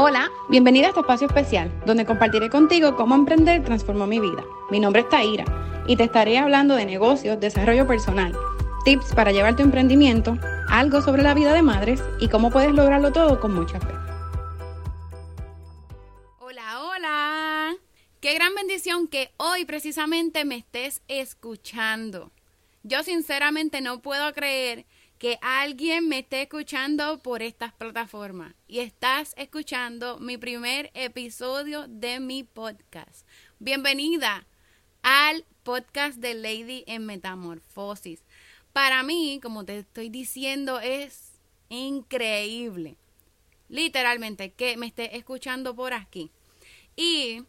Hola, bienvenida a este espacio especial, donde compartiré contigo cómo emprender transformó mi vida. Mi nombre es Taira y te estaré hablando de negocios, desarrollo personal, tips para llevar tu emprendimiento, algo sobre la vida de madres y cómo puedes lograrlo todo con mucha fe. Hola, hola. Qué gran bendición que hoy precisamente me estés escuchando. Yo sinceramente no puedo creer que alguien me esté escuchando por estas plataformas y estás escuchando mi primer episodio de mi podcast. Bienvenida al podcast de Lady en Metamorfosis. Para mí, como te estoy diciendo, es increíble. Literalmente, que me esté escuchando por aquí. Y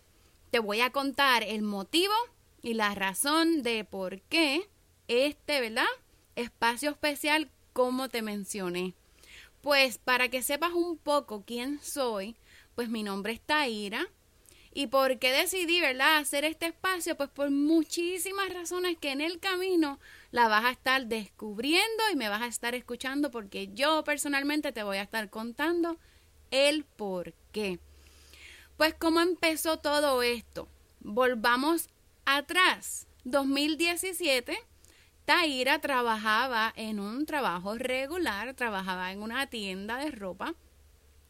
te voy a contar el motivo y la razón de por qué este, ¿verdad? Espacio especial como te mencioné. Pues para que sepas un poco quién soy, pues mi nombre es Taira. ¿Y por qué decidí, verdad, hacer este espacio? Pues por muchísimas razones que en el camino la vas a estar descubriendo y me vas a estar escuchando porque yo personalmente te voy a estar contando el por qué. Pues cómo empezó todo esto. Volvamos atrás. 2017 Taira trabajaba en un trabajo regular, trabajaba en una tienda de ropa.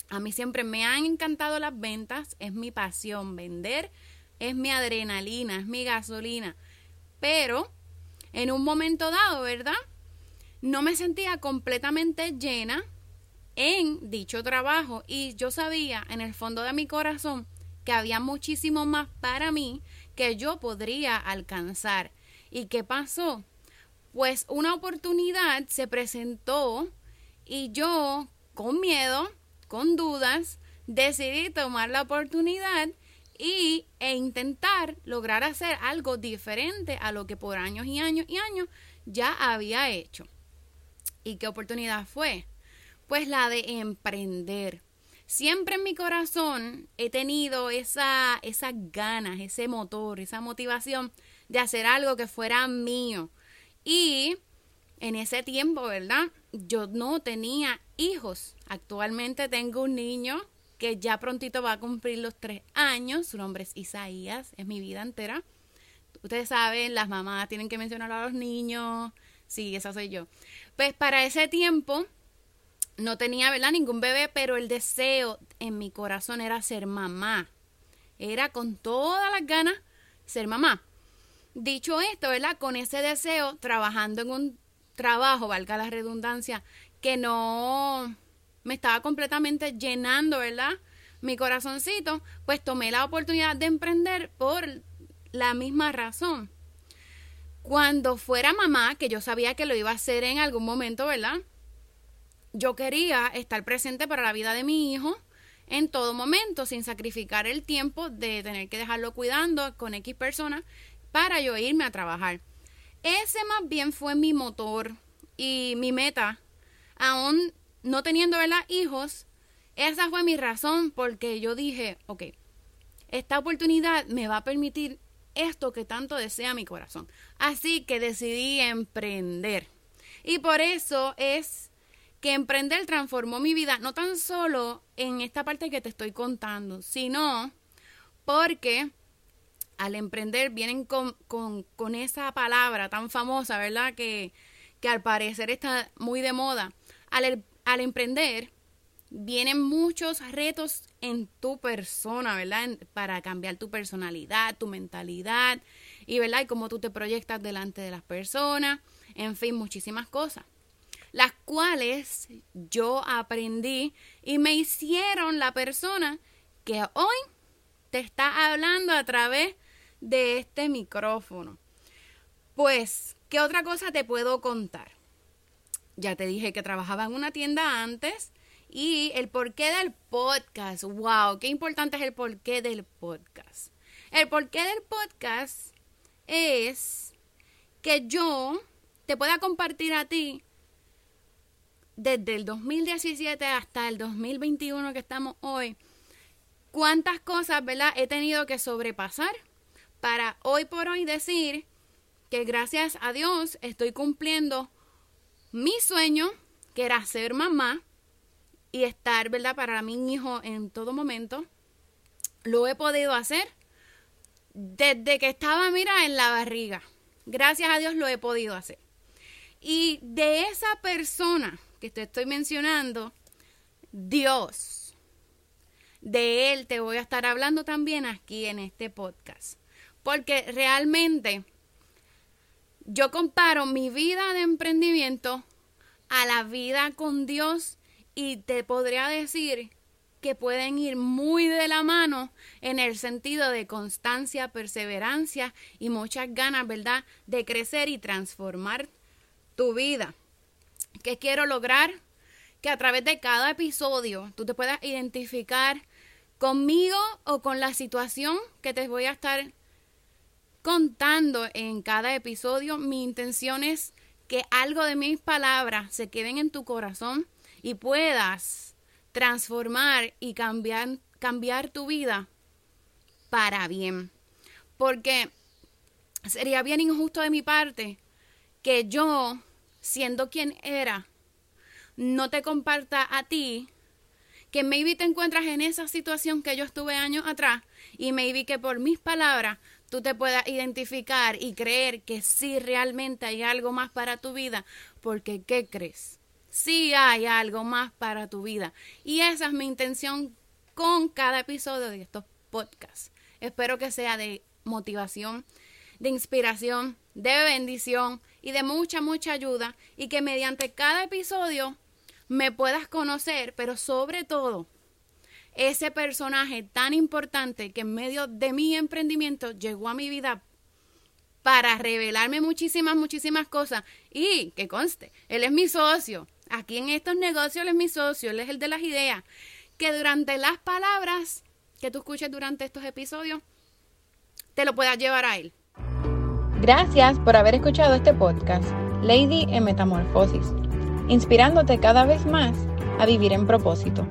A mí siempre me han encantado las ventas, es mi pasión, vender es mi adrenalina, es mi gasolina. Pero en un momento dado, ¿verdad? No me sentía completamente llena en dicho trabajo y yo sabía en el fondo de mi corazón que había muchísimo más para mí que yo podría alcanzar. ¿Y qué pasó? Pues una oportunidad se presentó y yo, con miedo, con dudas, decidí tomar la oportunidad y, e intentar lograr hacer algo diferente a lo que por años y años y años ya había hecho. ¿Y qué oportunidad fue? Pues la de emprender. Siempre en mi corazón he tenido esa, esas ganas, ese motor, esa motivación de hacer algo que fuera mío, y en ese tiempo, ¿verdad? Yo no tenía hijos. Actualmente tengo un niño que ya prontito va a cumplir los tres años. Su nombre es Isaías, es mi vida entera. Ustedes saben, las mamás tienen que mencionar a los niños. Sí, esa soy yo. Pues para ese tiempo no tenía, ¿verdad? Ningún bebé, pero el deseo en mi corazón era ser mamá. Era con todas las ganas ser mamá. Dicho esto, ¿verdad? Con ese deseo, trabajando en un trabajo, valga la redundancia, que no me estaba completamente llenando, ¿verdad? Mi corazoncito, pues tomé la oportunidad de emprender por la misma razón. Cuando fuera mamá, que yo sabía que lo iba a hacer en algún momento, ¿verdad? Yo quería estar presente para la vida de mi hijo en todo momento, sin sacrificar el tiempo de tener que dejarlo cuidando con X personas para yo irme a trabajar. Ese más bien fue mi motor y mi meta. Aún no teniendo ¿verdad? hijos, esa fue mi razón porque yo dije, ok, esta oportunidad me va a permitir esto que tanto desea mi corazón. Así que decidí emprender. Y por eso es que emprender transformó mi vida, no tan solo en esta parte que te estoy contando, sino porque al emprender vienen con, con, esa palabra tan famosa, ¿verdad? Que, que, al parecer está muy de moda. Al, al emprender vienen muchos retos en tu persona, ¿verdad? para cambiar tu personalidad, tu mentalidad y, ¿verdad? Y cómo tú te proyectas delante de las personas, en fin, muchísimas cosas. Las cuales yo aprendí y me hicieron la persona que hoy te está hablando a través de este micrófono. Pues, ¿qué otra cosa te puedo contar? Ya te dije que trabajaba en una tienda antes y el porqué del podcast. ¡Wow! Qué importante es el porqué del podcast. El porqué del podcast es que yo te pueda compartir a ti desde el 2017 hasta el 2021 que estamos hoy, cuántas cosas, ¿verdad? He tenido que sobrepasar para hoy por hoy decir que gracias a Dios estoy cumpliendo mi sueño, que era ser mamá, y estar, ¿verdad? Para mi hijo en todo momento. Lo he podido hacer desde que estaba, mira, en la barriga. Gracias a Dios lo he podido hacer. Y de esa persona que te estoy mencionando, Dios, de Él te voy a estar hablando también aquí en este podcast. Porque realmente yo comparo mi vida de emprendimiento a la vida con Dios y te podría decir que pueden ir muy de la mano en el sentido de constancia, perseverancia y muchas ganas, ¿verdad?, de crecer y transformar tu vida. ¿Qué quiero lograr? Que a través de cada episodio tú te puedas identificar conmigo o con la situación que te voy a estar contando en cada episodio. Mi intención es que algo de mis palabras se queden en tu corazón y puedas transformar y cambiar, cambiar tu vida para bien. Porque sería bien injusto de mi parte que yo, siendo quien era, no te comparta a ti que maybe te encuentras en esa situación que yo estuve años atrás y maybe que por mis palabras tú te puedas identificar y creer que sí realmente hay algo más para tu vida, porque ¿qué crees? Sí hay algo más para tu vida. Y esa es mi intención con cada episodio de estos podcasts. Espero que sea de motivación, de inspiración, de bendición y de mucha, mucha ayuda y que mediante cada episodio me puedas conocer, pero sobre todo ese personaje tan importante que en medio de mi emprendimiento llegó a mi vida para revelarme muchísimas, muchísimas cosas. Y que conste, él es mi socio. Aquí en estos negocios él es mi socio, él es el de las ideas. Que durante las palabras que tú escuches durante estos episodios, te lo puedas llevar a él. Gracias por haber escuchado este podcast, Lady en Metamorfosis, inspirándote cada vez más a vivir en propósito.